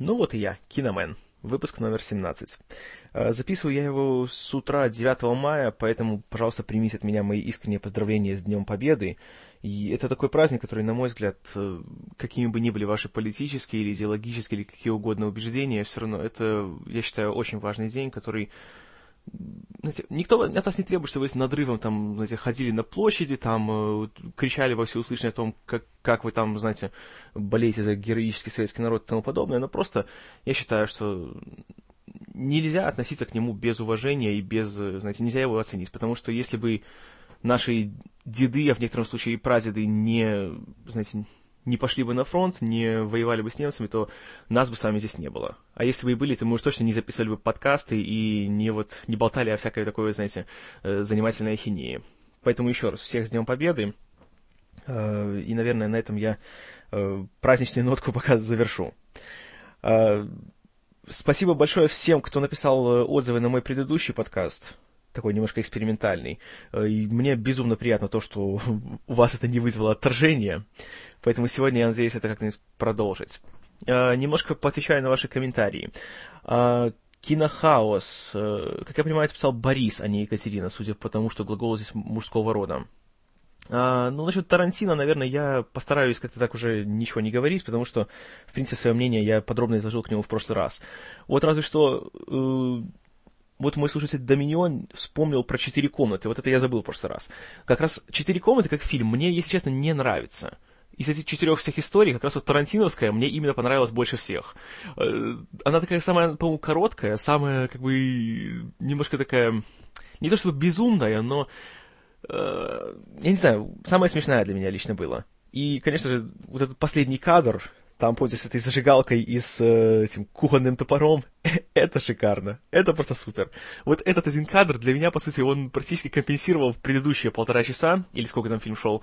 Ну вот и я, Киномен. Выпуск номер 17. Э, записываю я его с утра 9 мая, поэтому, пожалуйста, примите от меня мои искренние поздравления с Днем Победы. И это такой праздник, который, на мой взгляд, э, какими бы ни были ваши политические или идеологические или какие угодно убеждения, все равно это, я считаю, очень важный день, который знаете, никто от вас не требует, чтобы вы с надрывом там, знаете, ходили на площади, там, э, кричали во всеуслышание о том, как, как вы там, знаете, болеете за героический советский народ и тому подобное, но просто я считаю, что нельзя относиться к нему без уважения и без, знаете, нельзя его оценить, потому что если бы наши деды, а в некотором случае и прадеды не, знаете, не пошли бы на фронт, не воевали бы с немцами, то нас бы с вами здесь не было. А если бы и были, то мы уж точно не записывали бы подкасты и не, вот, не болтали о всякой такой, знаете, э, занимательной ахинеи. Поэтому еще раз, всех с Днем Победы. Э, и, наверное, на этом я э, праздничную нотку пока завершу. Спасибо большое всем, кто написал отзывы на мой предыдущий подкаст такой немножко экспериментальный. И мне безумно приятно то, что у вас это не вызвало отторжения. Поэтому сегодня я надеюсь это как-нибудь продолжить. Э, немножко поотвечаю на ваши комментарии. Э, Кинохаос. Э, как я понимаю, это писал Борис, а не Екатерина, судя по тому, что глагол здесь мужского рода. Ну, насчет Тарантино, наверное, я постараюсь как-то так уже ничего не говорить, потому что, в принципе, свое мнение я подробно изложил к нему в прошлый раз. Вот разве что э, вот мой слушатель Доминион вспомнил про «Четыре комнаты». Вот это я забыл в прошлый раз. Как раз «Четыре комнаты» как фильм мне, если честно, не нравится из этих четырех всех историй, как раз вот Тарантиновская мне именно понравилась больше всех. Э, она такая самая, по-моему, короткая, самая, как бы, немножко такая, не то чтобы безумная, но, э, я не знаю, самая смешная для меня лично была. И, конечно же, вот этот последний кадр, там, помните, с этой зажигалкой и с э, этим кухонным топором, это шикарно, это просто супер. Вот этот один кадр для меня, по сути, он практически компенсировал предыдущие полтора часа, или сколько там фильм шел,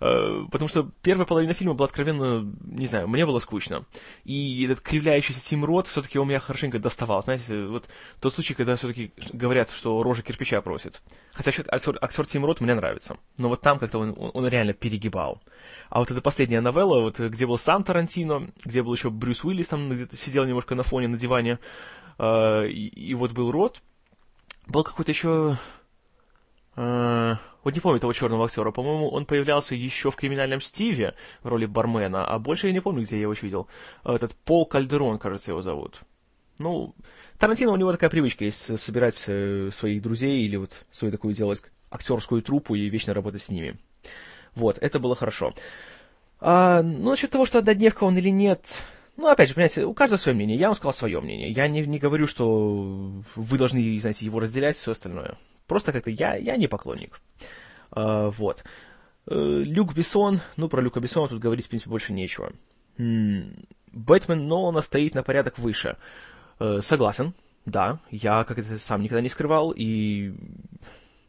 э, потому что первая половина фильма была откровенно, не знаю, мне было скучно. И этот кривляющийся Тим Рот все-таки у меня хорошенько доставал, знаете, вот тот случай, когда все-таки говорят, что рожа кирпича просит. Хотя актер, актер Тим Рот мне нравится, но вот там как-то он, он реально перегибал. А вот эта последняя новелла, вот, где был сам Тарантино, где был еще Брюс Уиллис, там где-то сидел немножко на фоне, на диване, и, и вот был Рот, был какой-то еще... Э, вот не помню того черного актера, по-моему, он появлялся еще в «Криминальном Стиве» в роли бармена, а больше я не помню, где я его видел. Этот Пол Кальдерон, кажется, его зовут. Ну, Тарантино у него такая привычка есть собирать э, своих друзей или вот свою такую делать актерскую труппу и вечно работать с ними. Вот, это было хорошо. А, ну, насчет того, что однодневка он или нет, ну, опять же, понимаете, у каждого свое мнение. Я вам сказал свое мнение. Я не, не говорю, что вы должны, знаете, его разделять, все остальное. Просто как-то я, я не поклонник. А, вот. Э, Люк Бессон, ну, про Люка Бессона тут говорить, в принципе, больше нечего. Бэтмен Нолана стоит на порядок выше. Э, согласен, да, я как это сам никогда не скрывал, и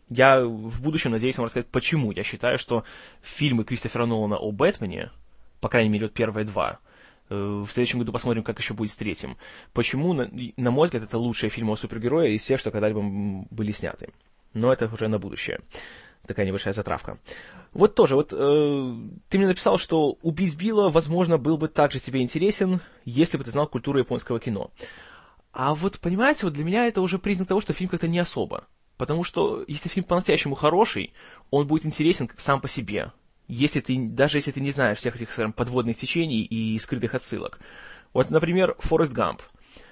я в будущем надеюсь вам рассказать, почему я считаю, что фильмы Кристофера Нолана о Бэтмене, по крайней мере, вот первые два, в следующем году посмотрим, как еще будет с третьим. Почему, на, на мой взгляд, это лучшие фильмы о супергерое из всех, что когда-либо были сняты. Но это уже на будущее. Такая небольшая затравка. Вот тоже, вот э, ты мне написал, что «Убить Билла», возможно, был бы также тебе интересен, если бы ты знал культуру японского кино. А вот, понимаете, вот для меня это уже признак того, что фильм как-то не особо. Потому что если фильм по-настоящему хороший, он будет интересен сам по себе. Если ты, даже если ты не знаешь всех этих, скажем, подводных течений и скрытых отсылок. Вот, например, Форест Гамп.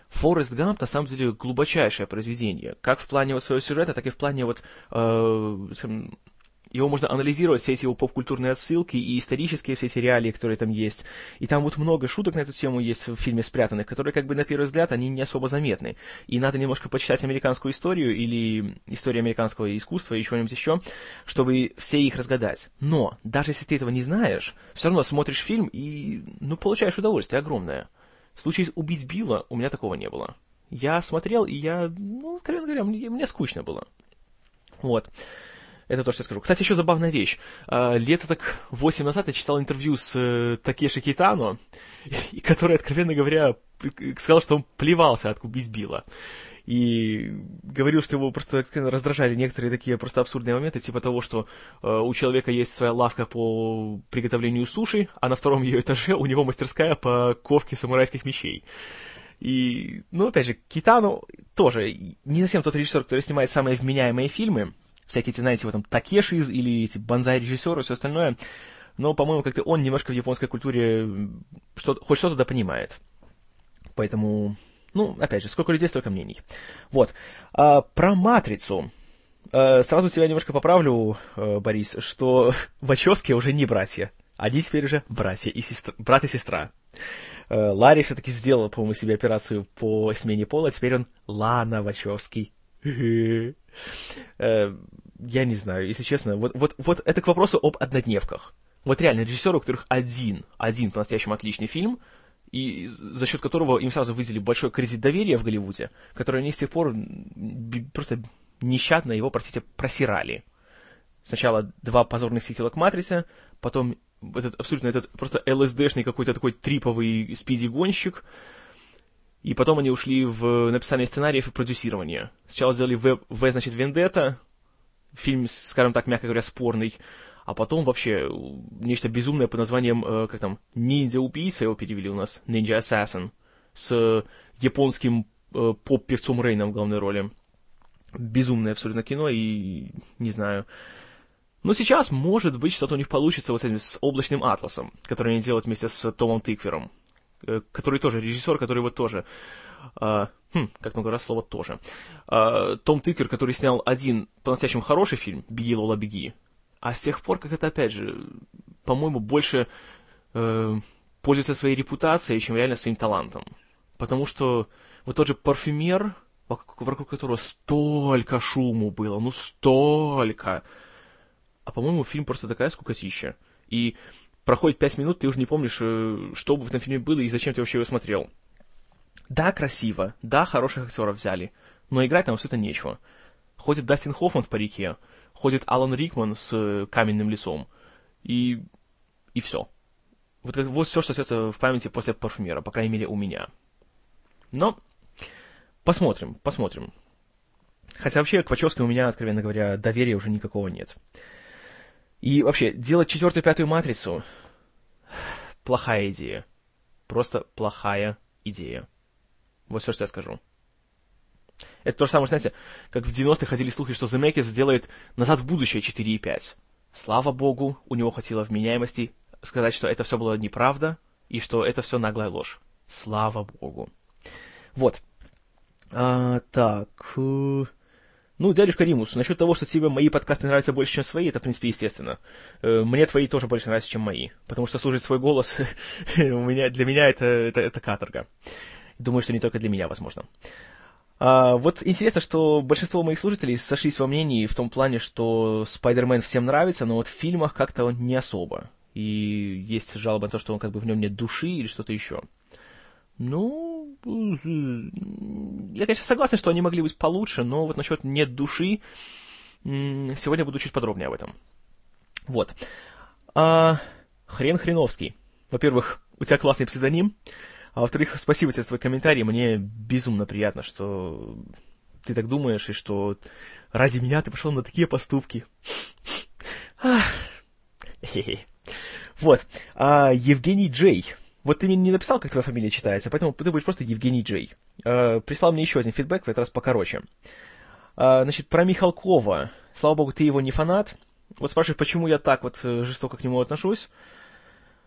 Форест Гамп, на самом деле, глубочайшее произведение. Как в плане вот своего сюжета, так и в плане вот, э, скажем, его можно анализировать, все эти его поп-культурные отсылки и исторические все эти реалии, которые там есть. И там вот много шуток на эту тему есть в фильме спрятанных, которые, как бы, на первый взгляд, они не особо заметны. И надо немножко почитать американскую историю или историю американского искусства и чего-нибудь еще, чтобы все их разгадать. Но, даже если ты этого не знаешь, все равно смотришь фильм и, ну, получаешь удовольствие огромное. В случае с «Убить Билла» у меня такого не было. Я смотрел, и я, ну, откровенно говоря, мне, мне скучно было. Вот. Это то, что я скажу. Кстати, еще забавная вещь. А, лето так восемь назад я читал интервью с э, Такеши Китано, который, откровенно говоря, сказал, что он плевался от убить Билла. и говорил, что его просто раздражали некоторые такие просто абсурдные моменты, типа того, что э, у человека есть своя лавка по приготовлению суши, а на втором ее этаже у него мастерская по ковке самурайских мечей. И, ну, опять же, Китану тоже не совсем тот режиссер, который снимает самые вменяемые фильмы, всякие эти, знаете, вот там Такешиз или эти банзай-режиссеры и все остальное, но, по-моему, как-то он немножко в японской культуре что хоть что-то да понимает. Поэтому, ну, опять же, сколько людей, столько мнений. Вот. А, про «Матрицу». А, сразу тебя немножко поправлю, а, Борис, что Вачовски уже не братья. Они теперь уже братья и сестра, брат и сестра. А, Ларри все-таки сделал, по-моему, себе операцию по смене пола, теперь он Лана Вачовский. Э, я не знаю, если честно, вот, вот, вот это к вопросу об однодневках. Вот реально, режиссеры, у которых один, один по-настоящему отличный фильм, и за счет которого им сразу выделили большой кредит доверия в Голливуде, который они с тех пор просто нещадно его, простите, просирали. Сначала два позорных сиквела к «Матрице», потом этот абсолютно этот просто ЛСДшный какой-то такой триповый спиди-гонщик, и потом они ушли в написание сценариев и продюсирование. Сначала сделали В, в значит, «Вендетта», фильм, скажем так, мягко говоря, спорный, а потом вообще нечто безумное под названием, э, как там, «Ниндзя-убийца» его перевели у нас, «Ninja Assassin», с японским э, поп-певцом Рейном в главной роли. Безумное абсолютно кино, и не знаю. Но сейчас, может быть, что-то у них получится вот с этим, с «Облачным атласом», который они делают вместе с Томом Тыквером, э, который тоже режиссер, который вот тоже... Uh, хм, как много раз слово «тоже». Uh, Том Тыкер, который снял один по-настоящему хороший фильм «Беги, Лола, беги», а с тех пор, как это, опять же, по-моему, больше э, пользуется своей репутацией, чем реально своим талантом. Потому что вот тот же парфюмер, вокруг которого столько шуму было, ну столько. А по-моему, фильм просто такая скукотища. И проходит пять минут, ты уже не помнишь, э, что бы в этом фильме было и зачем ты вообще его смотрел. Да, красиво, да, хороших актеров взяли, но играть там это нечего. Ходит Дастин Хоффман в парике, ходит Алан Рикман с э, каменным лицом. И, и все. Вот, вот все, что остается в памяти после парфюмера, по крайней мере, у меня. Но посмотрим, посмотрим. Хотя вообще к Вачовски у меня, откровенно говоря, доверия уже никакого нет. И вообще, делать четвертую пятую матрицу — плохая идея. Просто плохая идея. Вот все, что я скажу. Это то же самое, знаете, как в 90-х ходили слухи, что Земекис сделает «Назад в будущее» 4.5. Слава богу, у него хватило вменяемости сказать, что это все было неправда, и что это все наглая ложь. Слава богу. Вот. А, так. Ну, дядюшка Римус, насчет того, что тебе мои подкасты нравятся больше, чем свои, это, в принципе, естественно. Э, мне твои тоже больше нравятся, чем мои. Потому что слушать свой голос у меня, для меня это, это, это каторга. Думаю, что не только для меня, возможно. А, вот интересно, что большинство моих слушателей сошлись во мнении в том плане, что Спайдермен всем нравится, но вот в фильмах как-то он не особо. И есть жалоба на то, что он как бы в нем нет души или что-то еще. Ну, я, конечно, согласен, что они могли быть получше, но вот насчет нет души сегодня буду чуть подробнее об этом. Вот. А, хрен Хреновский. Во-первых, у тебя классный псевдоним. А во-вторых, спасибо тебе за твой комментарий. Мне безумно приятно, что ты так думаешь, и что ради меня ты пошел на такие поступки. Вот. А, Евгений Джей. Вот ты мне не написал, как твоя фамилия читается, поэтому ты будешь просто Евгений Джей. А, прислал мне еще один фидбэк, в этот раз покороче. А, значит, про Михалкова. Слава богу, ты его не фанат. Вот спрашиваешь, почему я так вот э, жестоко к нему отношусь.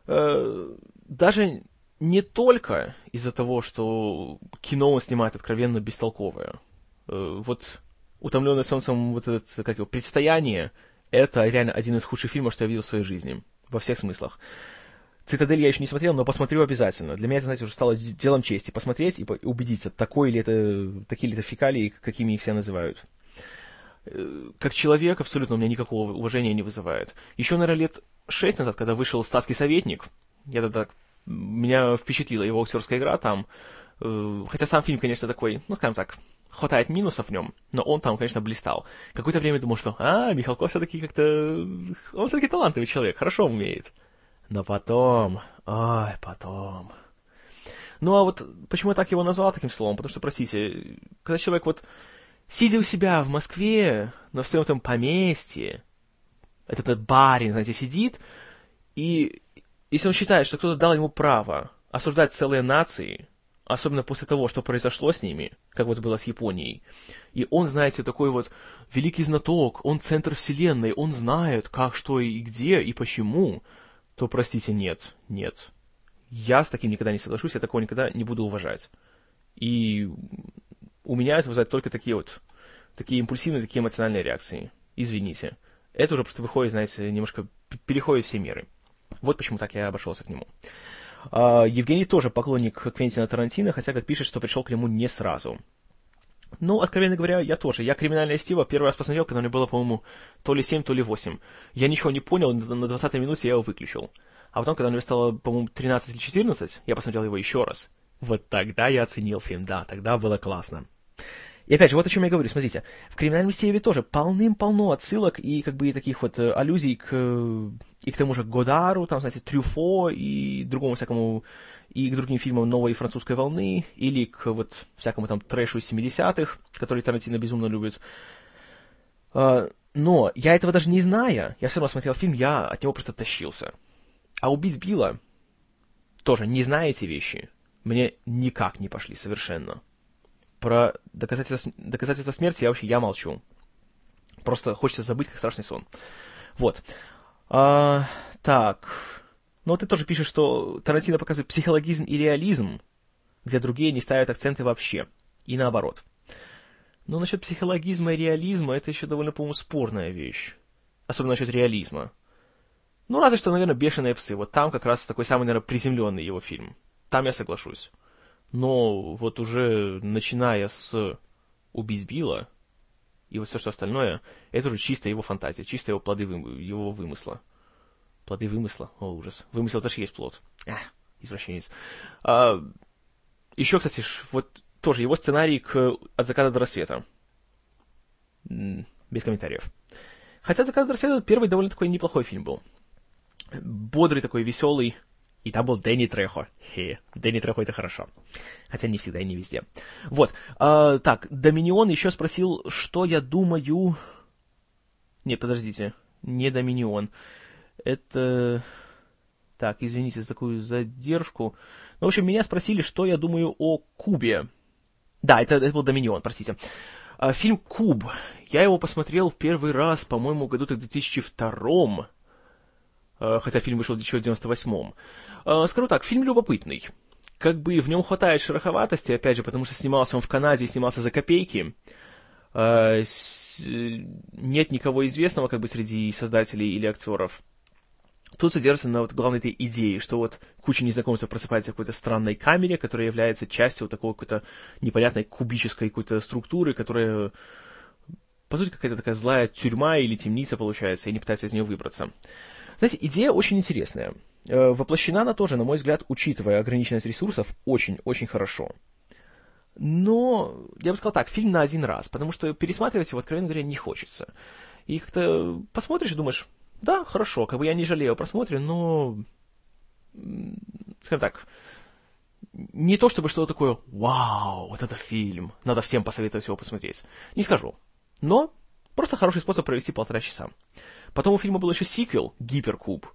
А, даже не только из-за того, что кино он снимает откровенно бестолковое. Э, вот «Утомленный солнцем» вот это, как его, «Предстояние» — это реально один из худших фильмов, что я видел в своей жизни. Во всех смыслах. «Цитадель» я еще не смотрел, но посмотрю обязательно. Для меня это, знаете, уже стало делом чести. Посмотреть и убедиться, такой ли это, такие ли это фекалии, какими их все называют. Э, как человек абсолютно у меня никакого уважения не вызывает. Еще, наверное, лет шесть назад, когда вышел «Статский советник», я тогда меня впечатлила его актерская игра там. Э, хотя сам фильм, конечно, такой, ну, скажем так, хватает минусов в нем, но он там, конечно, блистал. Какое-то время думал, что, а, Михалков все-таки как-то... Он все-таки талантливый человек, хорошо умеет. Но потом... Ой, потом... Ну а вот почему я так его назвал таким словом? Потому что, простите, когда человек вот сидя у себя в Москве, на всем этом поместье, этот, этот барин, знаете, сидит, и если он считает, что кто-то дал ему право осуждать целые нации, особенно после того, что произошло с ними, как вот было с Японией, и он, знаете, такой вот великий знаток, он центр вселенной, он знает, как, что и где, и почему, то, простите, нет, нет. Я с таким никогда не соглашусь, я такого никогда не буду уважать. И у меня это вызывает только такие вот, такие импульсивные, такие эмоциональные реакции. Извините. Это уже просто выходит, знаете, немножко переходит все меры. Вот почему так я обошелся к нему. Uh, Евгений тоже поклонник Квентина Тарантино, хотя, как пишет, что пришел к нему не сразу. Ну, откровенно говоря, я тоже. Я «Криминальное чтиво» первый раз посмотрел, когда мне было, по-моему, то ли 7, то ли 8. Я ничего не понял, на 20-й минуте я его выключил. А потом, когда мне стало, по-моему, 13 или 14, я посмотрел его еще раз. Вот тогда я оценил фильм, да, тогда было классно. И опять же, вот о чем я говорю, смотрите, в «Криминальном чтиве» тоже полным-полно отсылок и как бы и таких вот э, аллюзий к, и к тому же Годару, там, знаете, Трюфо и другому всякому, и к другим фильмам новой французской волны, или к вот всякому там трэшу 70-х, который Тарантино безумно любит. А, но я этого даже не зная, я все равно смотрел фильм, я от него просто тащился. А убить Билла тоже, не зная эти вещи, мне никак не пошли совершенно. Про доказательства, доказательства смерти я вообще я молчу. Просто хочется забыть, как страшный сон. Вот. А, так. Ну, ты тоже пишешь, что Тарантино показывает психологизм и реализм, где другие не ставят акценты вообще. И наоборот. Но насчет психологизма и реализма это еще довольно, по-моему, спорная вещь. Особенно насчет реализма. Ну, разве что, наверное, «Бешеные псы». Вот там как раз такой самый, наверное, приземленный его фильм. Там я соглашусь. Но вот уже начиная с «Убить Билла» и вот все, что остальное, это уже чисто его фантазия, чисто его плоды его вымысла. Плоды вымысла? О, ужас. Вымысел тоже есть плод. Ах, извращенец. А, еще, кстати, вот тоже его сценарий к «От заката до рассвета». Без комментариев. Хотя «От заката до рассвета» первый довольно такой неплохой фильм был бодрый такой, веселый. И там был Дэнни Трехо. Хе, Дэнни Трехо это хорошо. Хотя не всегда и не везде. Вот. А, так, Доминион еще спросил, что я думаю... Нет, подождите. Не Доминион. Это... Так, извините за такую задержку. Ну, в общем, меня спросили, что я думаю о Кубе. Да, это, это был Доминион, простите. А, фильм «Куб». Я его посмотрел в первый раз, по-моему, году в 2002 Э, хотя фильм вышел в 1998-м. Э, скажу так, фильм любопытный. Как бы в нем хватает шероховатости, опять же, потому что снимался он в Канаде снимался за копейки. Э, нет никого известного как бы среди создателей или актеров. Тут содержится на вот главной этой идее, что вот куча незнакомцев просыпается в какой-то странной камере, которая является частью вот такой какой-то непонятной кубической какой-то структуры, которая, по сути, какая-то такая злая тюрьма или темница получается, и они пытаются из нее выбраться. Знаете, идея очень интересная. Э, воплощена она тоже, на мой взгляд, учитывая ограниченность ресурсов, очень-очень хорошо. Но, я бы сказал так, фильм на один раз, потому что пересматривать его, откровенно говоря, не хочется. И как-то посмотришь и думаешь, да, хорошо, как бы я не жалею о просмотре, но, скажем так, не то чтобы что-то такое, вау, вот это фильм, надо всем посоветовать его посмотреть. Не скажу. Но просто хороший способ провести полтора часа. Потом у фильма был еще сиквел «Гиперкуб»,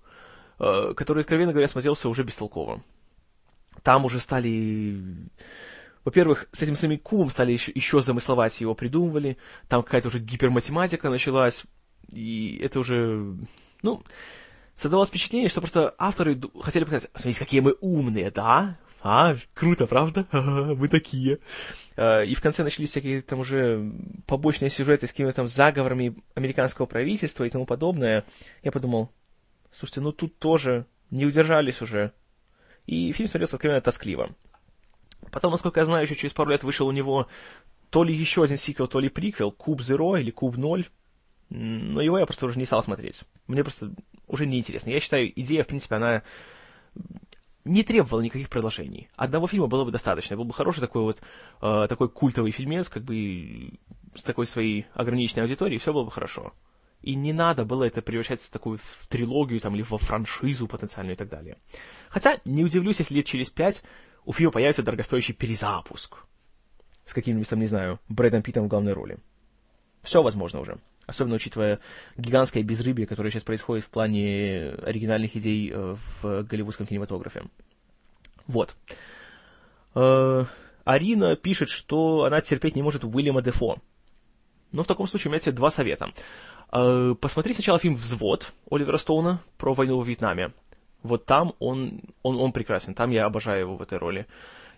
э, который, откровенно говоря, смотрелся уже бестолково. Там уже стали... Во-первых, с этим самим кубом стали еще, еще замысловать его придумывали, там какая-то уже гиперматематика началась, и это уже... Ну, создавалось впечатление, что просто авторы хотели показать, смотрите, какие мы умные, да? А, круто, правда? Мы такие. Э, и в конце начались всякие там уже побочные сюжеты с какими-то там заговорами американского правительства и тому подобное. Я подумал, слушайте, ну тут тоже не удержались уже. И фильм смотрелся откровенно тоскливо. Потом, насколько я знаю, еще через пару лет вышел у него то ли еще один сиквел, то ли приквел, Куб Зеро или Куб Ноль. Но его я просто уже не стал смотреть. Мне просто уже неинтересно. Я считаю, идея, в принципе, она не требовал никаких продолжений. Одного фильма было бы достаточно. Был бы хороший такой вот, э, такой культовый фильмец, как бы с такой своей ограниченной аудиторией, все было бы хорошо. И не надо было это превращать в такую в трилогию там, или во франшизу потенциальную и так далее. Хотя, не удивлюсь, если лет через пять у фильма появится дорогостоящий перезапуск с каким-нибудь там, не знаю, Брэдом Питтом в главной роли. Все возможно уже. Особенно учитывая гигантское безрыбье, которое сейчас происходит в плане оригинальных идей э, в голливудском кинематографе. Вот. Э, Арина пишет, что она терпеть не может Уильяма Дефо. Но в таком случае у меня тебе два совета. Э, посмотри сначала фильм «Взвод» Оливера Стоуна про войну в Вьетнаме. Вот там он, он, он прекрасен, там я обожаю его в этой роли.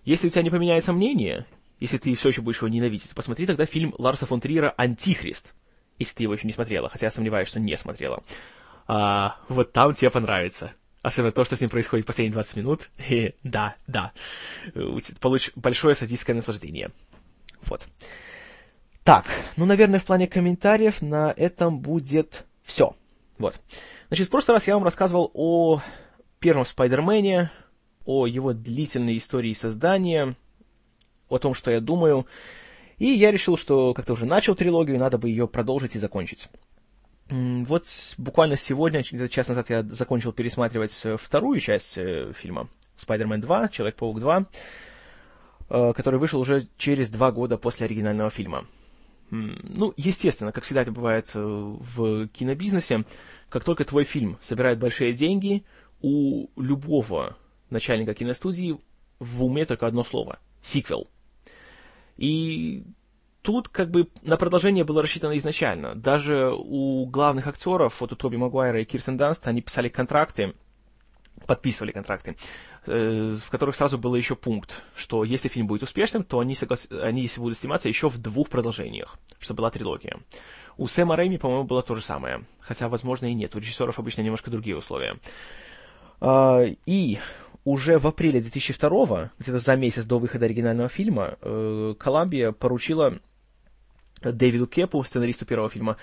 Если у тебя не поменяется мнение, если ты все еще будешь его ненавидеть, посмотри тогда фильм Ларса фон Триера «Антихрист», если ты его еще не смотрела, хотя я сомневаюсь, что не смотрела. А, вот там тебе понравится. Особенно то, что с ним происходит последние 20 минут. И да, да. Получишь большое садистское наслаждение. Вот. Так, ну, наверное, в плане комментариев на этом будет все. Вот. Значит, в прошлый раз я вам рассказывал о первом Спайдермене, о его длительной истории создания, о том, что я думаю. И я решил, что как-то уже начал трилогию, надо бы ее продолжить и закончить. Вот буквально сегодня, час назад, я закончил пересматривать э, вторую часть э, фильма «Спайдермен 2», «Человек-паук 2», э, который вышел уже через два года после оригинального фильма. Ну, естественно, как всегда это бывает в кинобизнесе, как только твой фильм собирает большие деньги, у любого начальника киностудии в уме только одно слово – сиквел – и тут как бы на продолжение было рассчитано изначально. Даже у главных актеров, вот у Тоби Магуайра и Кирстен Данст, они писали контракты, подписывали контракты, э, в которых сразу был еще пункт, что если фильм будет успешным, то они, соглас... они если будут сниматься еще в двух продолжениях, что была трилогия. У Сэма Рэйми, по-моему, было то же самое. Хотя, возможно, и нет. У режиссеров обычно немножко другие условия. А, и уже в апреле 2002, где-то за месяц до выхода оригинального фильма, э, Коламбия поручила Дэвиду Кепу, сценаристу первого фильма,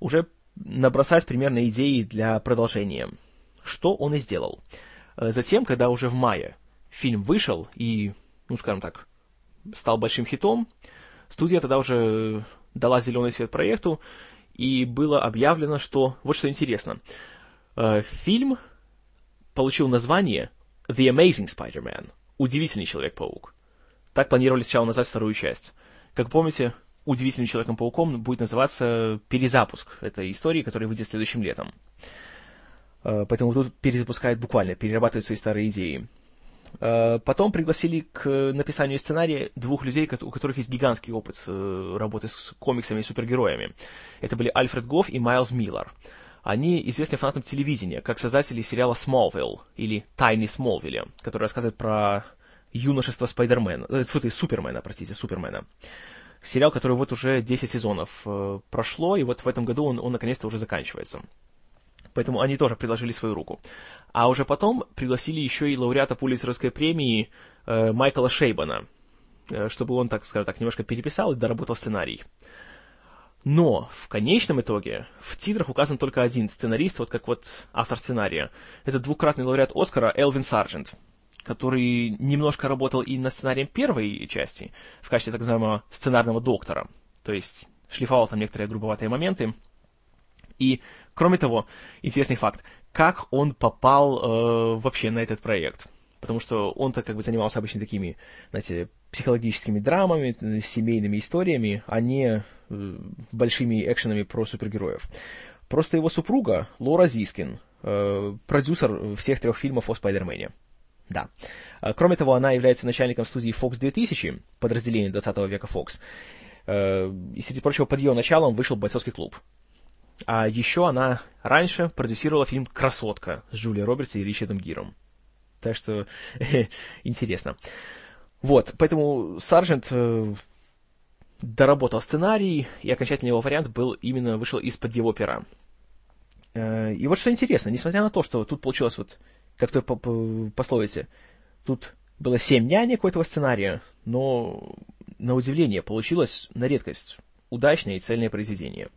уже набросать примерно идеи для продолжения. Что он и сделал. Э, затем, когда уже в мае фильм вышел и, ну, скажем так, стал большим хитом, студия тогда уже дала зеленый свет проекту, и было объявлено, что, вот что интересно, э, фильм получил название The Amazing Spider-Man. Удивительный Человек-паук. Так планировали сначала назвать вторую часть. Как помните, Удивительным Человеком-пауком будет называться перезапуск этой истории, которая выйдет следующим летом. Э, поэтому тут перезапускают буквально, перерабатывают свои старые идеи. Э, потом пригласили к написанию сценария двух людей, у которых есть гигантский опыт э, работы с комиксами и супергероями. Это были Альфред Гофф и Майлз Миллар. Они известны фанатам телевидения, как создатели сериала «Смолвилл» или «Тайны Смолвилля», который рассказывает про юношество Спайдермена, э, фу, Супермена, простите, Супермена. Сериал, который вот уже 10 сезонов э, прошло, и вот в этом году он, он наконец-то уже заканчивается. Поэтому они тоже предложили свою руку. А уже потом пригласили еще и лауреата Пулитцеровской премии э, Майкла Шейбана, э, чтобы он, так скажем так, немножко переписал и доработал сценарий. Но в конечном итоге в титрах указан только один сценарист, вот как вот автор сценария. Это двукратный лауреат Оскара Элвин Сарджент, который немножко работал и над сценарием первой части, в качестве так называемого сценарного доктора. То есть шлифовал там некоторые грубоватые моменты. И, кроме того, интересный факт, как он попал э, вообще на этот проект. Потому что он-то как бы занимался обычно такими, знаете, психологическими драмами, семейными историями, а не э, большими экшенами про супергероев. Просто его супруга, Лора Зискин, э, продюсер всех трех фильмов о Спайдермене. Да. А, кроме того, она является начальником студии Fox 2000, подразделения 20 века Fox. Э, и, среди прочего, под ее началом вышел «Бойцовский клуб». А еще она раньше продюсировала фильм «Красотка» с Джулией Робертс и Ричардом Гиром. Так что интересно. Вот, поэтому Саржент э, доработал сценарий, и окончательный его вариант был именно вышел из-под его пера. Э, и вот что интересно, несмотря на то, что тут получилось вот, как в той пословице, тут было семь нянек у этого сценария, но на удивление получилось на редкость удачное и цельное произведение.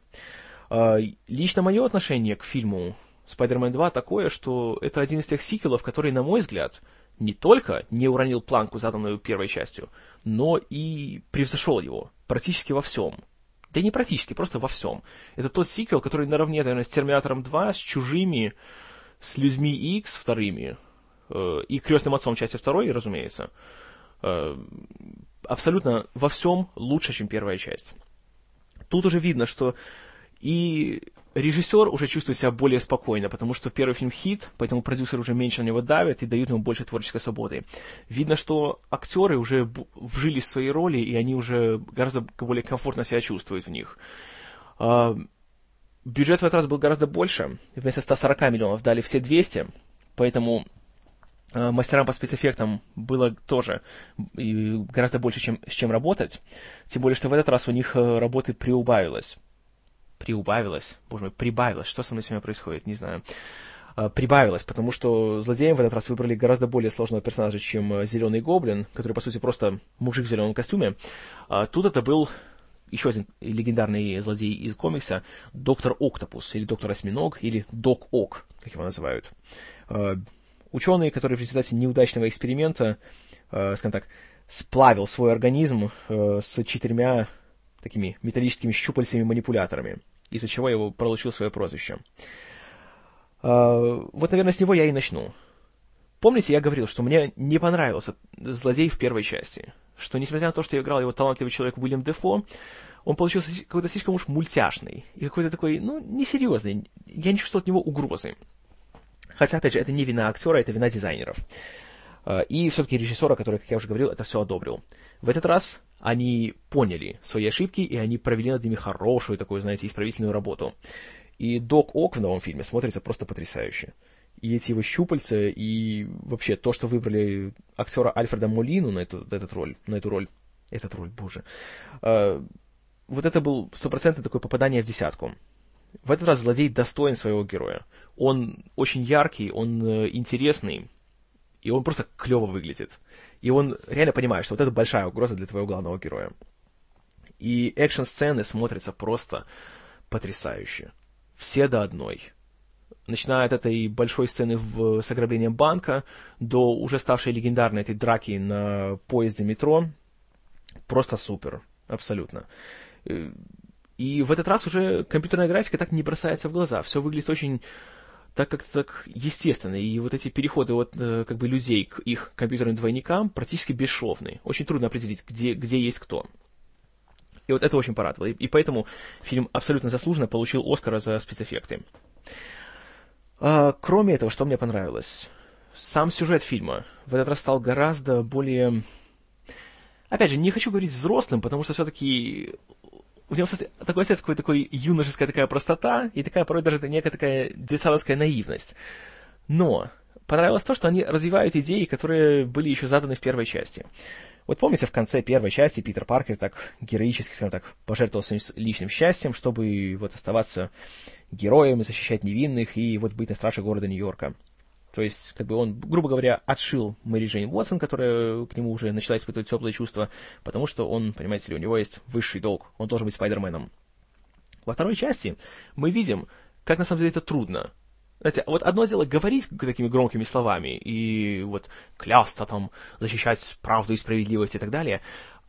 Э, лично мое отношение к фильму Spider-Man 2 такое, что это один из тех сиквелов, который, на мой взгляд, не только не уронил планку, заданную первой частью, но и превзошел его практически во всем. Да не практически, просто во всем. Это тот сиквел, который наравне, наверное, с Терминатором 2, с Чужими, с Людьми X вторыми, э, и Крестным Отцом части второй, разумеется, Э, абсолютно во всем лучше, чем первая часть. Тут уже видно, что и режиссер уже чувствует себя более спокойно, потому что первый фильм хит, поэтому продюсеры уже меньше на него давят и дают ему больше творческой свободы. Видно, что актеры уже вжились в свои роли, и они уже гораздо более комфортно себя чувствуют в них. А, бюджет в этот раз был гораздо больше. Вместо 140 миллионов дали все 200, поэтому а, мастерам по спецэффектам было тоже гораздо больше, чем, с чем работать. Тем более, что в этот раз у них э, работы приубавилось приубавилось, боже мой, прибавилось, что со мной сегодня происходит, не знаю, а, прибавилось, потому что злодеем в этот раз выбрали гораздо более сложного персонажа, чем э, Зеленый Гоблин, который, по сути, просто мужик в зеленом костюме. А тут это был еще один легендарный злодей из комикса, Доктор Октопус, или Доктор Осьминог, или Док Ок, как его называют. А, ученый, который в результате неудачного эксперимента, скажем так, сплавил свой организм э, с четырьмя такими металлическими щупальцами-манипуляторами, из-за чего я получил свое прозвище. А, вот, наверное, с него я и начну. Помните, я говорил, что мне не понравился злодей в первой части, что, несмотря на то, что я играл его талантливый человек Уильям Дефо, он получился какой-то слишком уж мультяшный и какой-то такой, ну, несерьезный. Я не чувствовал от него угрозы. Хотя, опять же, это не вина актера, это вина дизайнеров. А, и все-таки режиссера, который, как я уже говорил, это все одобрил. В этот раз они поняли свои ошибки, и они провели над ними хорошую такую, знаете, исправительную работу. И Док Ок в новом фильме смотрится просто потрясающе. И эти его щупальца, и вообще то, что выбрали актера Альфреда Молину на эту, на эту роль, на эту роль, этот роль, боже, э, вот это был стопроцентное такое попадание в десятку. В этот раз злодей достоин своего героя. Он очень яркий, он э, интересный, и он просто клево выглядит. И он реально понимает, что вот это большая угроза для твоего главного героя. И экшн-сцены смотрятся просто потрясающе. Все до одной. Начиная от этой большой сцены в, с ограблением банка до уже ставшей легендарной этой драки на поезде метро. Просто супер. Абсолютно. И в этот раз уже компьютерная графика так не бросается в глаза. Все выглядит очень так как так естественно, и вот эти переходы от э, как бы людей к их компьютерным двойникам практически бесшовны. Очень трудно определить, где, где есть кто. И вот это очень порадовало. И, и поэтому фильм абсолютно заслуженно получил Оскара за спецэффекты. А, кроме этого, что мне понравилось? Сам сюжет фильма в этот раз стал гораздо более... Опять же, не хочу говорить взрослым, потому что все-таки у него такой остается какой-то такой юношеская такая простота и такая порой даже некая такая детсадовская наивность. Но понравилось то, что они развивают идеи, которые были еще заданы в первой части. Вот помните, в конце первой части Питер Паркер так героически, скажем так, пожертвовал своим личным счастьем, чтобы вот оставаться героем, защищать невинных и вот быть на страже города Нью-Йорка. То есть, как бы он, грубо говоря, отшил Мэри Джейн Уотсон, которая к нему уже начала испытывать теплые чувства, потому что он, понимаете ли, у него есть высший долг, он должен быть Спайдерменом. Во второй части мы видим, как на самом деле это трудно. Знаете, вот одно дело говорить такими громкими словами и вот клясться там, защищать правду и справедливость и так далее,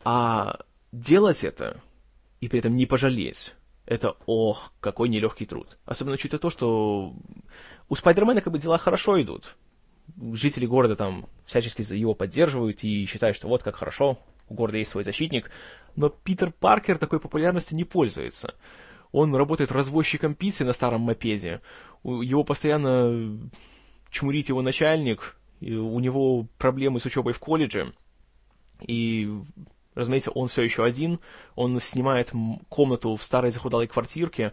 а делать это и при этом не пожалеть, это, ох, какой нелегкий труд. Особенно учитывая то, что у Спайдермена как бы дела хорошо идут. Жители города там всячески его поддерживают и считают, что вот как хорошо, у города есть свой защитник. Но Питер Паркер такой популярностью не пользуется. Он работает развозчиком пиццы на старом мопеде. Его постоянно чмурит его начальник. у него проблемы с учебой в колледже. И Разумеется, он все еще один, он снимает комнату в старой захудалой квартирке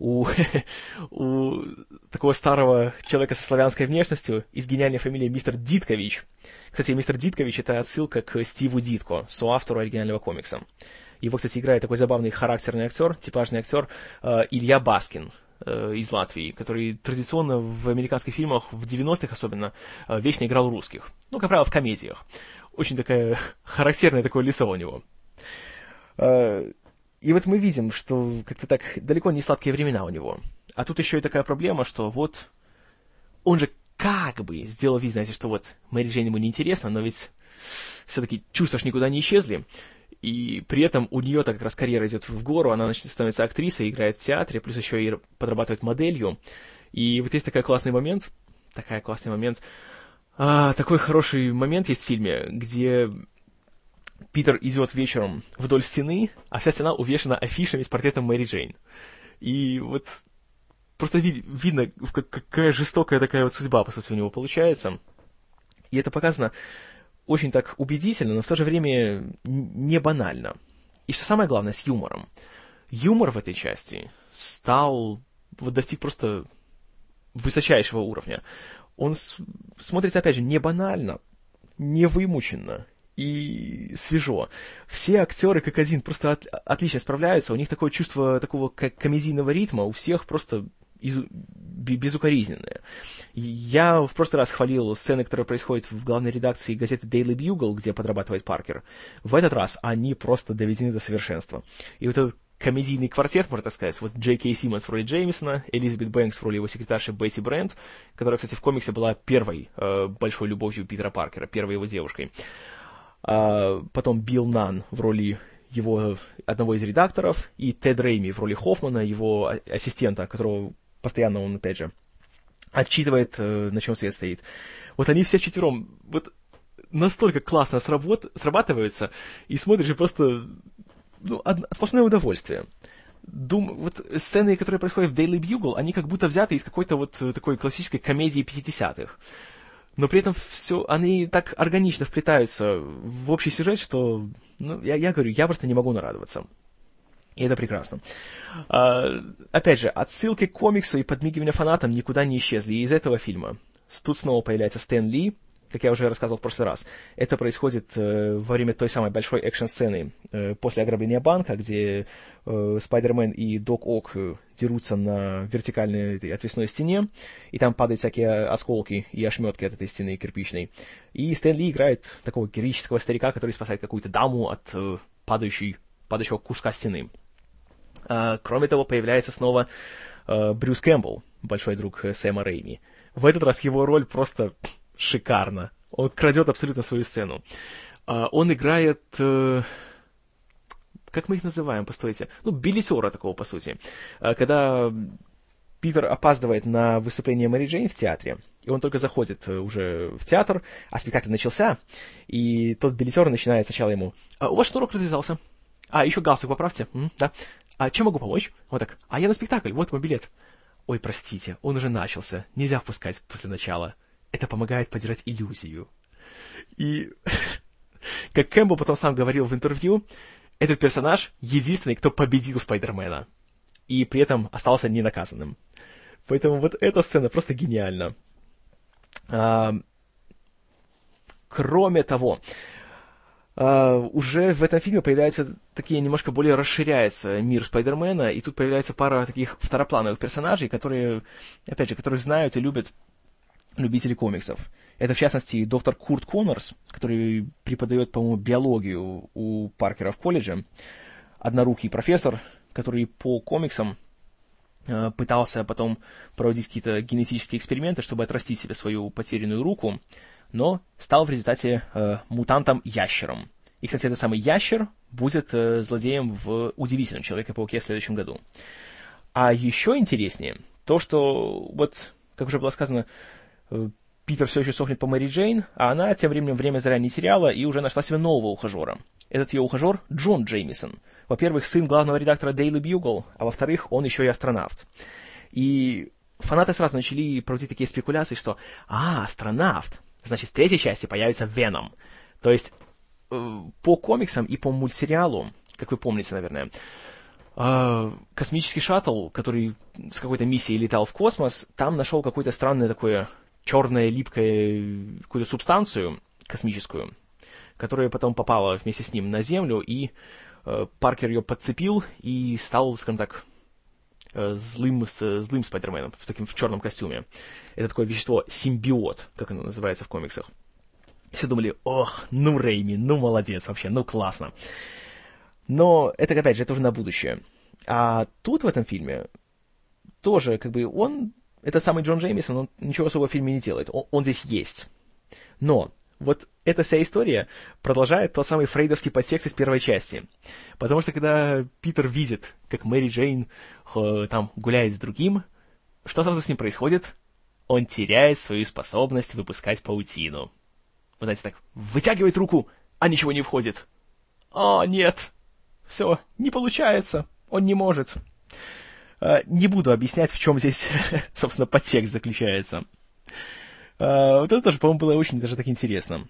у, у такого старого человека со славянской внешностью и с гениальной фамилией мистер Диткович. Кстати, мистер Диткович — это отсылка к Стиву Дитко, соавтору оригинального комикса. Его, кстати, играет такой забавный характерный актер, типажный актер э, Илья Баскин э, из Латвии, который традиционно в американских фильмах, в 90-х особенно, э, вечно играл русских. Ну, как правило, в комедиях очень такая характерное такое лицо у него. А, и вот мы видим, что как-то так далеко не сладкие времена у него. А тут еще и такая проблема, что вот он же как бы сделал вид, знаете, что вот Мэри Джейн ему неинтересно, но ведь все-таки чувства ж никуда не исчезли. И при этом у нее так как раз карьера идет в гору, она значит, становится актрисой, играет в театре, плюс еще и подрабатывает моделью. И вот есть такой классный момент, такой классный момент, а, такой хороший момент есть в фильме, где Питер идет вечером вдоль стены, а вся стена увешана афишами с портретом Мэри Джейн. И вот просто ви- видно, какая жестокая такая вот судьба, по сути, у него получается. И это показано очень так убедительно, но в то же время не банально. И что самое главное, с юмором. Юмор в этой части стал, вот достиг просто высочайшего уровня. Он с- смотрится, опять же, не банально, не вымученно и свежо. Все актеры как один просто от, отлично справляются, у них такое чувство такого комедийного ритма, у всех просто из, безукоризненное. Я в прошлый раз хвалил сцены, которые происходят в главной редакции газеты Daily Bugle, где подрабатывает Паркер. В этот раз они просто доведены до совершенства. И вот этот комедийный квартет, можно так сказать. Вот Джей Кей Симмонс в роли Джеймисона, Элизабет Бэнкс в роли его секретарши Бетти Брент, которая, кстати, в комиксе была первой э, большой любовью Питера Паркера, первой его девушкой. А, потом Билл Нан в роли его одного из редакторов, и Тед Рейми в роли Хоффмана, его ассистента, которого постоянно он, опять же, отчитывает, э, на чем свет стоит. Вот они все четвером вот настолько классно сработ, срабатываются, и смотришь, и просто ну, одно, сплошное удовольствие. Дум, вот сцены, которые происходят в Daily Bugle, они как будто взяты из какой-то вот такой классической комедии 50-х но при этом все, они так органично вплетаются в общий сюжет, что, ну, я, я говорю, я просто не могу нарадоваться. И это прекрасно. А, опять же, отсылки к комиксу и подмигивания фанатам никуда не исчезли и из этого фильма. Тут снова появляется Стэн Ли, как я уже рассказывал в прошлый раз, это происходит э, во время той самой большой экшн-сцены э, после ограбления банка, где э, Спайдермен и Док Ок э, дерутся на вертикальной этой отвесной стене, и там падают всякие осколки и ошметки от этой стены кирпичной. И Стэн Ли играет такого героического старика, который спасает какую-то даму от э, падающей, падающего куска стены. А, кроме того, появляется снова э, Брюс Кэмпбелл, большой друг э, Сэма Рейми. В этот раз его роль просто шикарно. Он крадет абсолютно свою сцену. Uh, он играет... Uh, как мы их называем, постойте? Ну, билетера такого, по сути. Uh, когда Питер опаздывает на выступление Мэри Джейн в театре, и он только заходит уже в театр, а спектакль начался, и тот билетер начинает сначала ему «У вас шнурок развязался. А, еще галстук поправьте. М, да. А чем могу помочь?» Вот так. «А я на спектакль, вот мой билет». «Ой, простите, он уже начался. Нельзя впускать после начала» это помогает поддержать иллюзию. И, как Кэмпбелл потом сам говорил в интервью, этот персонаж единственный, кто победил Спайдермена. И при этом остался ненаказанным. Поэтому вот эта сцена просто гениальна. А, кроме того, а, уже в этом фильме появляются такие немножко более расширяется мир Спайдермена, и тут появляется пара таких второплановых персонажей, которые, опять же, которых знают и любят любители комиксов. Это, в частности, доктор Курт Коннорс, который преподает, по-моему, биологию у Паркера в колледже. Однорукий профессор, который по комиксам э, пытался потом проводить какие-то генетические эксперименты, чтобы отрастить себе свою потерянную руку, но стал в результате э, мутантом-ящером. И, кстати, этот самый ящер будет э, злодеем в «Удивительном Человеке-пауке» в следующем году. А еще интереснее то, что, вот, как уже было сказано, Питер все еще сохнет по Мэри Джейн, а она тем временем время зря не теряла и уже нашла себе нового ухажера. Этот ее ухажер Джон Джеймисон. Во-первых, сын главного редактора Daily Bugle, а во-вторых, он еще и астронавт. И фанаты сразу начали проводить такие спекуляции, что «А, астронавт! Значит, в третьей части появится Веном». То есть, э, по комиксам и по мультсериалу, как вы помните, наверное, э, космический шаттл, который с какой-то миссией летал в космос, там нашел какое-то странное такое черное, липкое, какую-то субстанцию космическую, которая потом попала вместе с ним на Землю, и э, Паркер ее подцепил и стал, скажем так, э, злым, с, злым Спайдерменом, в таким в черном костюме. Это такое вещество симбиот, как оно называется в комиксах. Все думали, ох, ну Рейми, ну молодец вообще, ну классно. Но это, опять же, это уже на будущее. А тут в этом фильме тоже, как бы, он этот самый Джон Джеймисон, он ничего особо в фильме не делает. Он, он здесь есть. Но вот эта вся история продолжает тот самый фрейдовский подтекст из первой части. Потому что когда Питер видит, как Мэри Джейн э, там гуляет с другим, что сразу с ним происходит? Он теряет свою способность выпускать паутину. Вы знаете, так, вытягивает руку, а ничего не входит. «А, нет, все, не получается, он не может». А, не буду объяснять, в чем здесь, собственно, подтекст заключается. А, вот это тоже, по-моему, было очень даже так интересно.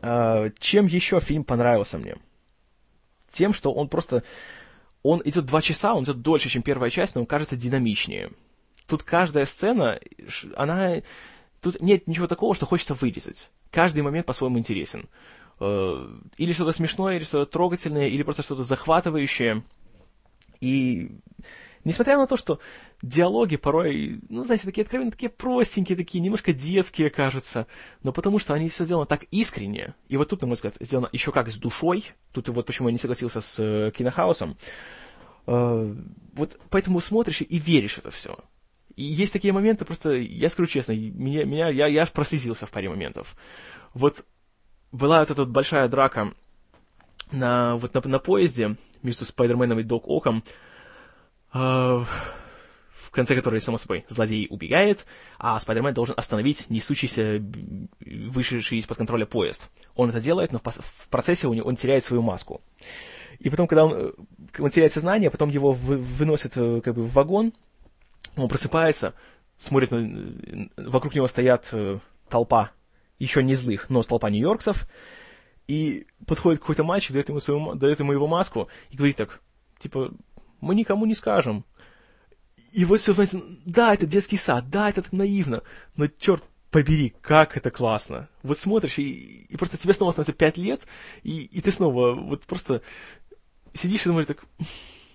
А, чем еще фильм понравился мне? Тем, что он просто... Он идет два часа, он идет дольше, чем первая часть, но он кажется динамичнее. Тут каждая сцена, она... Тут нет ничего такого, что хочется вырезать. Каждый момент по-своему интересен. Или что-то смешное, или что-то трогательное, или просто что-то захватывающее. И Несмотря на то, что диалоги порой, ну, знаете, такие откровенно, такие простенькие, такие немножко детские, кажется, но потому что они все сделаны так искренне, и вот тут, на мой взгляд, сделано еще как с душой, тут вот почему я не согласился с э, Кинохаусом, э, вот поэтому смотришь и веришь это все. И есть такие моменты, просто, я скажу честно, меня, меня, я, я аж прослезился в паре моментов. Вот была вот эта вот большая драка на, вот на, на поезде между Спайдерменом и Док Оком, в конце которой, само собой, злодей убегает, а Спайдермен должен остановить несущийся, вышедший из-под контроля поезд. Он это делает, но в процессе он, он теряет свою маску. И потом, когда он, э, он теряет сознание, потом его вы, выносят э, как бы в вагон, он просыпается, смотрит, вокруг него стоят э, толпа еще не злых, но толпа нью-йоркцев, и подходит какой-то мальчик, дает ему, свою, дает ему его маску и говорит так, типа, мы никому не скажем. И вот все, знаете, да, это детский сад, да, это так наивно, но черт побери, как это классно. Вот смотришь, и, и просто тебе снова становится пять лет, и, и ты снова вот просто сидишь и думаешь так,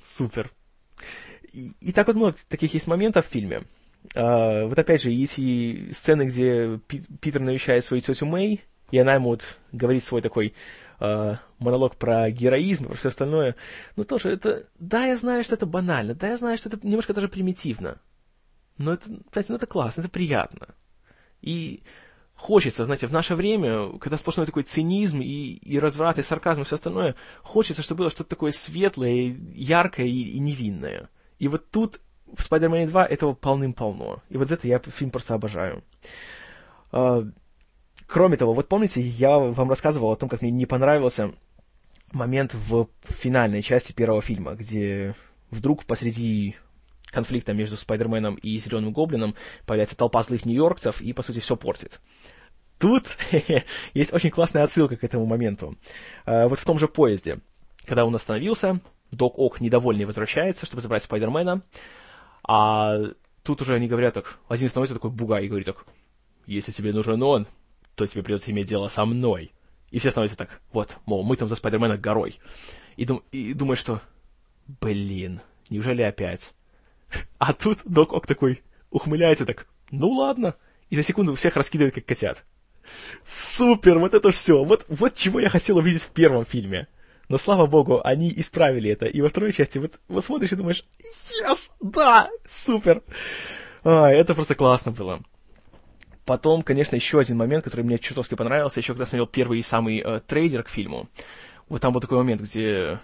супер. И, и так вот много таких есть моментов в фильме. А, вот опять же, есть и сцены, где Питер навещает свою тетю Мэй, и она ему вот говорит свой такой э, монолог про героизм, про все остальное, но тоже это, да, я знаю, что это банально, да, я знаю, что это немножко даже примитивно, но это, знаете, ну это классно, это приятно. И хочется, знаете, в наше время, когда сплошной такой цинизм и, и разврат, и сарказм, и все остальное, хочется, чтобы было что-то такое светлое, яркое и, и невинное. И вот тут в Spider-Man 2 этого полным-полно. И вот за это я фильм просто обожаю. А, Кроме того, вот помните, я вам рассказывал о том, как мне не понравился момент в финальной части первого фильма, где вдруг посреди конфликта между Спайдерменом и Зеленым Гоблином появляется толпа злых нью-йоркцев и, по сути, все портит. Тут есть очень классная отсылка к этому моменту. А, вот в том же поезде, когда он остановился, Док Ок недовольный возвращается, чтобы забрать Спайдермена, а тут уже они говорят так, один становится такой бугай и говорит так, если тебе нужен он, то тебе придется иметь дело со мной. И все становятся так, вот, мол, мы там за Спайдермена горой. И, дум, и думаешь, что, блин, неужели опять? А тут Док Ок такой ухмыляется так, ну ладно. И за секунду всех раскидывает, как котят. Супер, вот это все. Вот, вот чего я хотел увидеть в первом фильме. Но, слава богу, они исправили это. И во второй части вот, вот смотришь и думаешь, yes, да, супер. А, это просто классно было. Потом, конечно, еще один момент, который мне чертовски понравился, еще когда смотрел первый самый э, трейдер к фильму. Вот там был такой момент, где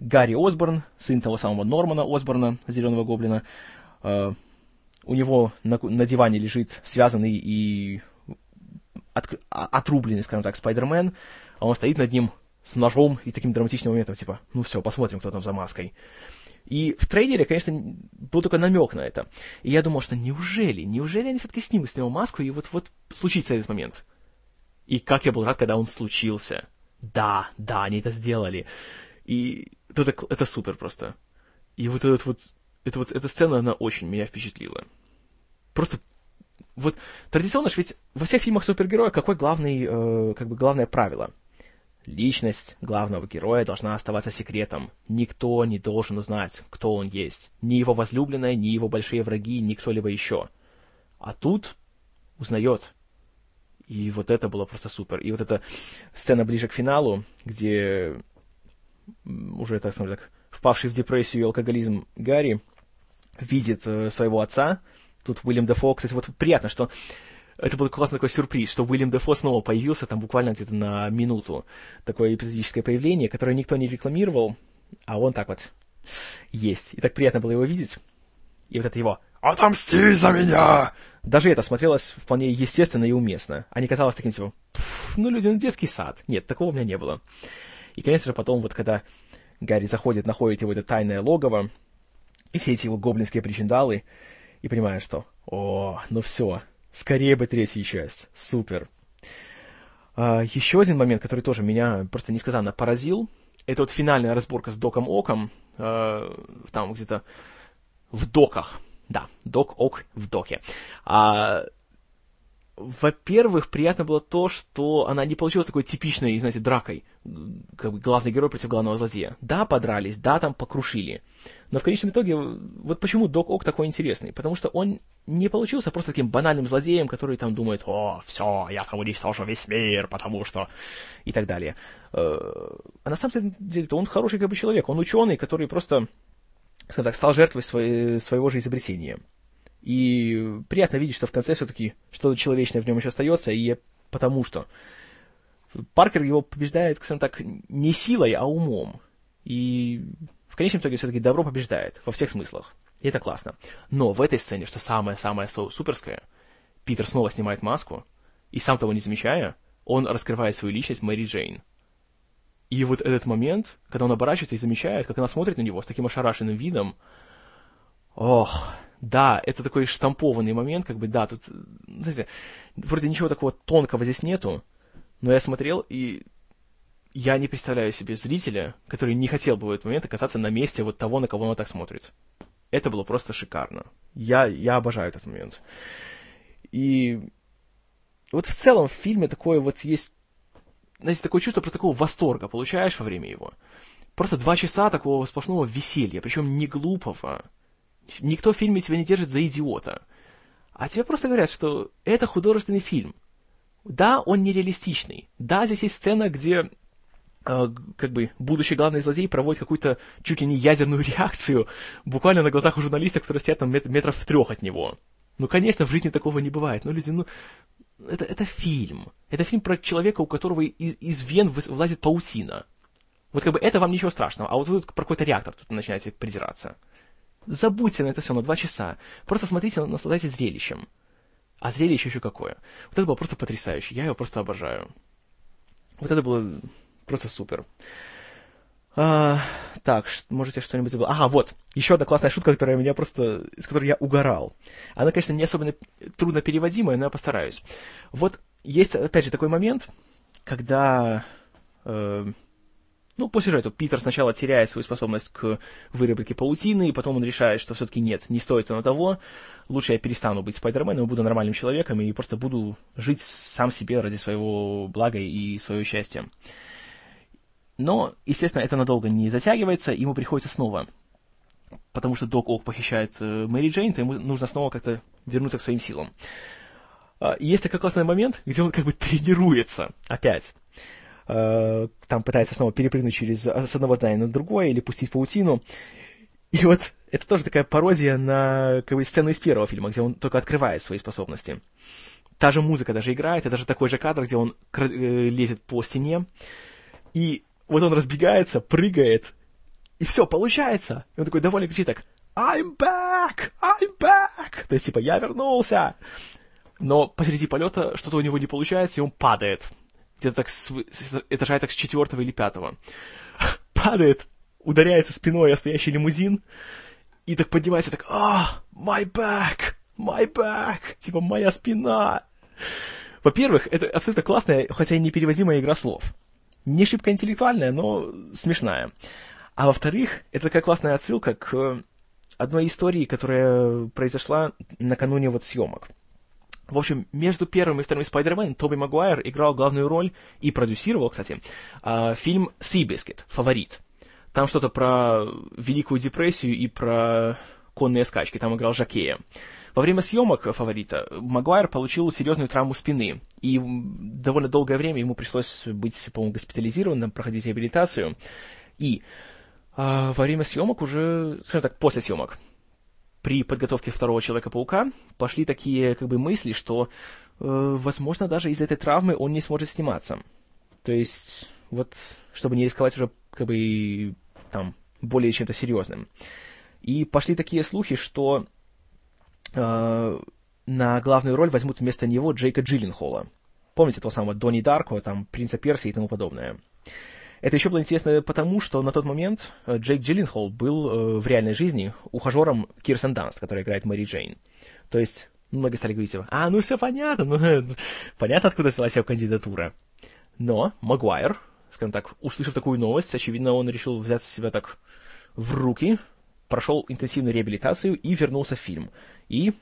Гарри Осборн, сын того самого Нормана Осборна, Зеленого Гоблина, э, у него на, на диване лежит связанный и от, а, отрубленный, скажем так, Спайдермен, а он стоит над ним с ножом и таким драматичным моментом, типа, ну все, посмотрим, кто там за маской. И в трейлере, конечно, был только намек на это. И я думал, что неужели, неужели они все-таки снимут с него маску, и вот-вот случится этот момент. И как я был рад, когда он случился. Да, да, они это сделали. И это, это супер просто. И вот этот вот, это вот, эта сцена, она очень меня впечатлила. Просто вот традиционно же ведь во всех фильмах супергероя какой главный, э, как бы главное правило? Личность главного героя должна оставаться секретом. Никто не должен узнать, кто он есть. Ни его возлюбленная, ни его большие враги, ни кто-либо еще. А тут узнает. И вот это было просто супер. И вот эта сцена ближе к финалу, где уже, так сказать, впавший в депрессию и алкоголизм Гарри видит э, своего отца. Тут Уильям Дефо, кстати, вот приятно, что это был классный такой сюрприз, что Уильям Дефо снова появился там буквально где-то на минуту. Такое эпизодическое появление, которое никто не рекламировал, а он так вот есть. И так приятно было его видеть. И вот это его «Отомсти за меня!» Даже это смотрелось вполне естественно и уместно, а не казалось таким типа «Ну, люди, ну детский сад». Нет, такого у меня не было. И, конечно же, потом вот когда Гарри заходит, находит его это тайное логово, и все эти его гоблинские причиндалы, и понимаешь, что «О, ну все, скорее бы третья часть, супер». А, еще один момент, который тоже меня просто несказанно поразил, это вот финальная разборка с Доком Оком, э, там где-то в доках, да, док ок в доке. А, во-первых, приятно было то, что она не получилась такой типичной, знаете, дракой, как бы главный герой против главного злодея. Да, подрались, да, там покрушили. Но в конечном итоге, вот почему Док Ок такой интересный? Потому что он не получился просто таким банальным злодеем, который там думает, о, все, я там уничтожу весь мир, потому что... и так далее. Э, а на самом деле он хороший как бы человек, он ученый, который просто, скажем так, стал жертвой своего же изобретения. И приятно видеть, что в конце все-таки что-то человечное в нем еще остается, и потому что Паркер его побеждает, скажем так, не силой, а умом. И в конечном итоге все-таки добро побеждает во всех смыслах. И это классно. Но в этой сцене, что самое-самое суперское, Питер снова снимает маску, и сам того не замечая, он раскрывает свою личность Мэри Джейн. И вот этот момент, когда он оборачивается и замечает, как она смотрит на него с таким ошарашенным видом, ох, да, это такой штампованный момент, как бы, да, тут, знаете, вроде ничего такого тонкого здесь нету, но я смотрел, и я не представляю себе зрителя, который не хотел бы в этот момент оказаться на месте вот того, на кого он так смотрит. Это было просто шикарно. Я, я обожаю этот момент. И вот в целом в фильме такое вот есть, знаете, такое чувство просто такого восторга получаешь во время его. Просто два часа такого сплошного веселья, причем не глупого, Никто в фильме тебя не держит за идиота. А тебе просто говорят, что это художественный фильм. Да, он нереалистичный. Да, здесь есть сцена, где э, как бы будущий главный злодей проводит какую-то чуть ли не ядерную реакцию буквально на глазах у журналистов, которые стоят там метров в трех от него. Ну, конечно, в жизни такого не бывает. Но люди, ну, это, это фильм. Это фильм про человека, у которого из, из вен вылазит паутина. Вот как бы это вам ничего страшного. А вот вы про какой-то реактор тут начинаете придираться. Забудьте на это все на два часа. Просто смотрите, наслаждайтесь зрелищем. А зрелище еще какое. Вот это было просто потрясающе. Я его просто обожаю. Вот это было просто супер. А, так, может, я что-нибудь забыл. Ага, вот. Еще одна классная шутка, которая меня просто... с которой я угорал. Она, конечно, не особенно трудно переводимая, но я постараюсь. Вот есть, опять же, такой момент, когда... Э, ну, по сюжету Питер сначала теряет свою способность к выработке паутины, и потом он решает, что все-таки нет, не стоит оно того, лучше я перестану быть Спайдерменом, буду нормальным человеком и просто буду жить сам себе ради своего блага и своего счастья. Но, естественно, это надолго не затягивается, ему приходится снова. Потому что Док Ок похищает э, Мэри Джейн, то ему нужно снова как-то вернуться к своим силам. А, есть такой классный момент, где он как бы тренируется опять. Э, там пытается снова перепрыгнуть через с одного здания на другое или пустить паутину. И вот это тоже такая пародия на как бы, сцену из первого фильма, где он только открывает свои способности. Та же музыка даже играет, и даже такой же кадр, где он э, лезет по стене, и вот он разбегается, прыгает, и все, получается. И он такой довольно кричит так, I'm back! I'm back! То есть, типа, я вернулся! Но посреди полета что-то у него не получается, и он падает где-то так с, с этажа так с четвертого или пятого. Падает, ударяется спиной о стоящий лимузин, и так поднимается, так, а, my back, my back, типа, моя спина. Во-первых, это абсолютно классная, хотя и непереводимая игра слов. Не шибко интеллектуальная, но смешная. А во-вторых, это такая классная отсылка к одной истории, которая произошла накануне вот съемок. В общем, между первым и вторым Спайдерменом Тоби Магуайр играл главную роль и продюсировал, кстати, а, фильм «Seabiscuit», «Фаворит». Там что-то про Великую депрессию и про конные скачки, там играл Жакея. Во время съемок «Фаворита» Магуайр получил серьезную травму спины, и довольно долгое время ему пришлось быть, по-моему, госпитализированным, проходить реабилитацию. И а, во время съемок уже, скажем так, после съемок, при подготовке второго Человека-паука пошли такие как бы мысли, что, э, возможно, даже из этой травмы он не сможет сниматься. То есть, вот, чтобы не рисковать уже как бы там более чем-то серьезным. И пошли такие слухи, что э, на главную роль возьмут вместо него Джейка Джилленхола. Помните того самого Донни Дарко, там, Принца Персии и тому подобное. Это еще было интересно потому, что на тот момент э, Джейк Джилленхол был э, в реальной жизни ухажером Кирстен Данст, которая играет Мэри Джейн. То есть, многие стали говорить, типа, а, ну все понятно, ну, понятно, откуда взялась его кандидатура. Но Магуайр, скажем так, услышав такую новость, очевидно, он решил взять себя так в руки, прошел интенсивную реабилитацию и вернулся в фильм. И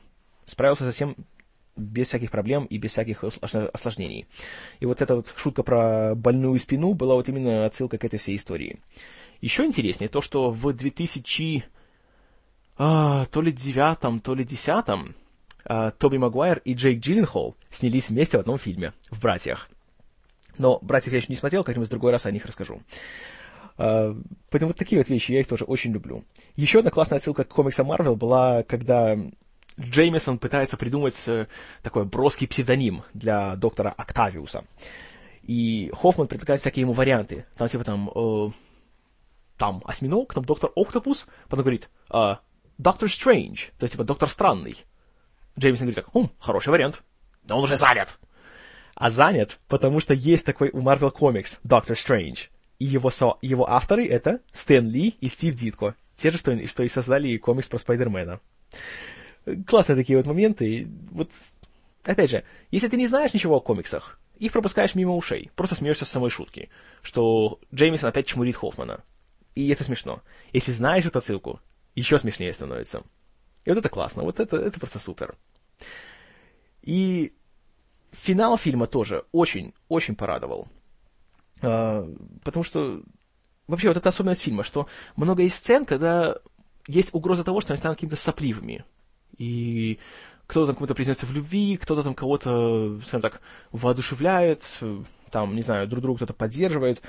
справился совсем без всяких проблем и без всяких осложнений. И вот эта вот шутка про больную спину была вот именно отсылка к этой всей истории. Еще интереснее то, что в 2000 а, то ли девятом, то ли десятом а, Тоби Магуайр и Джейк Джилленхол снялись вместе в одном фильме, в «Братьях». Но «Братьев» я еще не смотрел, как-нибудь в другой раз о них расскажу. Uh, поэтому вот такие вот вещи я их тоже очень люблю. Еще одна классная отсылка к комиксам Марвел была, когда Джеймисон пытается придумать э, такой броский псевдоним для доктора Октавиуса. И Хоффман предлагает всякие ему варианты. Там типа там, э, там осьминог, там доктор Октопус, потом говорит, э, доктор Стрэндж, то есть типа доктор Странный. Джеймисон говорит так, хм, хороший вариант. Но он уже занят. А занят, потому что есть такой у Marvel Comics Доктор Стрэндж. И его, со, его авторы это Стэн Ли и Стив Дитко. Те же, что, что и создали комикс про Спайдермена классные такие вот моменты. Вот, опять же, если ты не знаешь ничего о комиксах, их пропускаешь мимо ушей, просто смеешься с самой шутки, что Джеймисон опять чмурит Хоффмана. И это смешно. Если знаешь эту отсылку, еще смешнее становится. И вот это классно, вот это, это просто супер. И финал фильма тоже очень, очень порадовал. А, потому что вообще вот эта особенность фильма, что много из сцен, когда есть угроза того, что они станут какими-то сопливыми и кто-то там кому-то признается в любви, кто-то там кого-то, скажем так, воодушевляет, там, не знаю, друг друга кто-то поддерживает,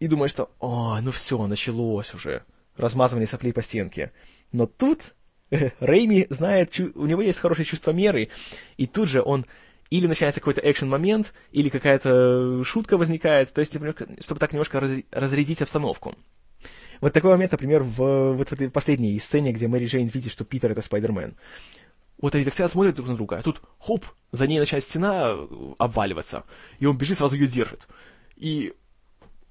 и думаешь, что, о, ну все, началось уже, размазывание соплей по стенке. Но тут Рейми знает, у него есть хорошее чувство меры, и тут же он или начинается какой-то экшен-момент, или какая-то шутка возникает, то есть, чтобы так немножко разрядить обстановку. Вот такой момент, например, в, вот в этой последней сцене, где Мэри Джейн видит, что Питер — это Спайдермен. Вот они так всегда смотрят друг на друга, а тут, хоп, за ней начинает стена э, обваливаться, и он бежит, сразу ее держит. И,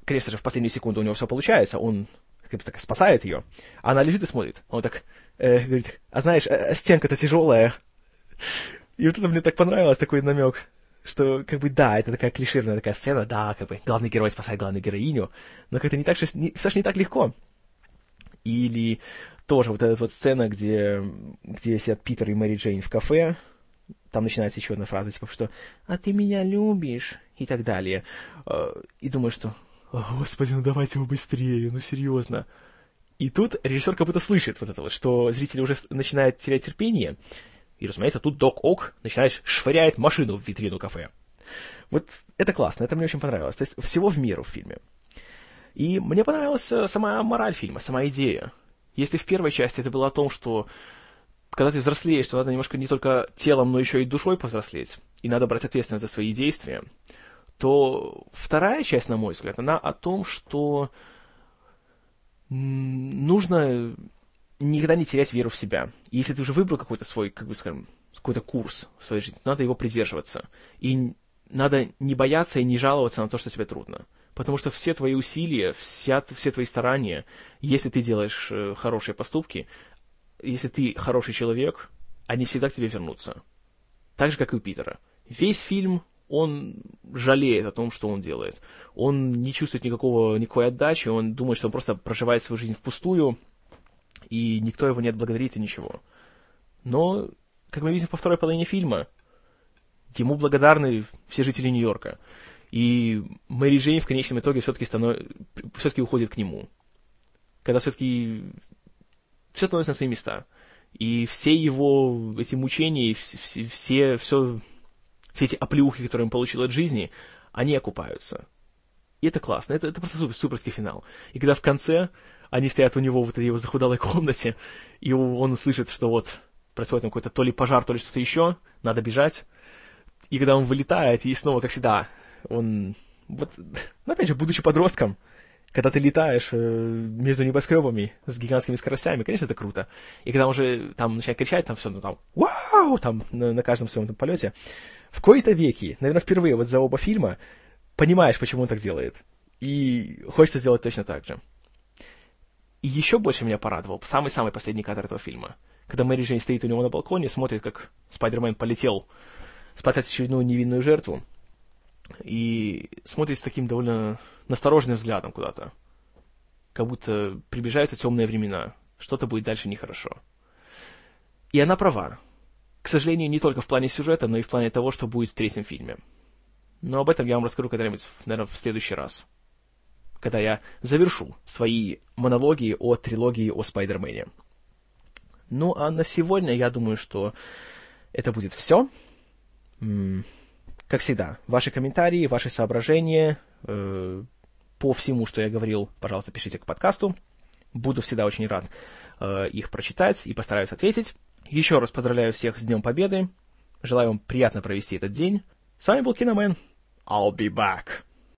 конечно же, в последнюю секунду у него все получается, он как бы так спасает ее, а она лежит и смотрит. Он так э, говорит, а знаешь, э, стенка-то тяжелая. И вот это мне так понравилось, такой намек что, как бы, да, это такая клишированная такая сцена, да, как бы, главный герой спасает главную героиню, но как-то не так, что, не, все же не так легко. Или тоже вот эта вот сцена, где, где сидят Питер и Мэри Джейн в кафе, там начинается еще одна фраза, типа, что «А ты меня любишь?» и так далее. А, и думаю, что «Господи, ну давайте его быстрее, ну серьезно». И тут режиссер как будто слышит вот это вот, что зрители уже начинают терять терпение, и, разумеется, тут Док Ок начинает швыряет машину в витрину кафе. Вот это классно, это мне очень понравилось. То есть всего в меру в фильме. И мне понравилась э, сама мораль фильма, сама идея. Если в первой части это было о том, что когда ты взрослеешь, то надо немножко не только телом, но еще и душой повзрослеть, и надо брать ответственность за свои действия, то вторая часть, на мой взгляд, она о том, что нужно никогда не терять веру в себя. Если ты уже выбрал какой-то свой, как бы скажем, какой-то курс в своей жизни, надо его придерживаться. И надо не бояться и не жаловаться на то, что тебе трудно. Потому что все твои усилия, вся, все твои старания, если ты делаешь э, хорошие поступки, если ты хороший человек, они всегда к тебе вернутся. Так же, как и у Питера. Весь фильм, он жалеет о том, что он делает. Он не чувствует никакого, никакой отдачи, он думает, что он просто проживает свою жизнь впустую, и никто его не отблагодарит и ничего. Но, как мы видим по второй половине фильма, ему благодарны все жители Нью-Йорка. И Мэри Джейн в конечном итоге все-таки станов... все-таки уходит к нему. Когда все-таки все становится на свои места. И все его эти мучения, все, все, все, все эти оплеухи, которые он получил от жизни, они окупаются. И это классно, это, это просто супер, суперский финал. И когда в конце они стоят у него в этой его захудалой комнате, и он слышит, что вот происходит какой-то то ли пожар, то ли что-то еще, надо бежать. И когда он вылетает, и снова, как всегда, он... Вот, ну, опять же, будучи подростком, когда ты летаешь э, между небоскребами с гигантскими скоростями, конечно, это круто. И когда он уже там начинает кричать, там все, ну там, вау, там, на, на каждом своем там, полете, в кои-то веки, наверное, впервые вот за оба фильма, понимаешь, почему он так делает. И хочется сделать точно так же. И еще больше меня порадовал самый-самый последний кадр этого фильма. Когда Мэри Джейн стоит у него на балконе, смотрит, как Спайдермен полетел спасать очередную невинную жертву, и смотрит с таким довольно настороженным взглядом куда-то. Как будто приближаются темные времена, что-то будет дальше нехорошо. И она права. К сожалению, не только в плане сюжета, но и в плане того, что будет в третьем фильме. Но об этом я вам расскажу когда-нибудь, наверное, в следующий раз. Когда я завершу свои монологи о трилогии о Спайдермене. Ну, а на сегодня я думаю, что это будет все. Как всегда, ваши комментарии, ваши соображения э, по всему, что я говорил, пожалуйста, пишите к подкасту. Буду всегда очень рад э, их прочитать и постараюсь ответить. Еще раз поздравляю всех с Днем Победы. Желаю вам приятно провести этот день. С вами был Киномен. I'll be back.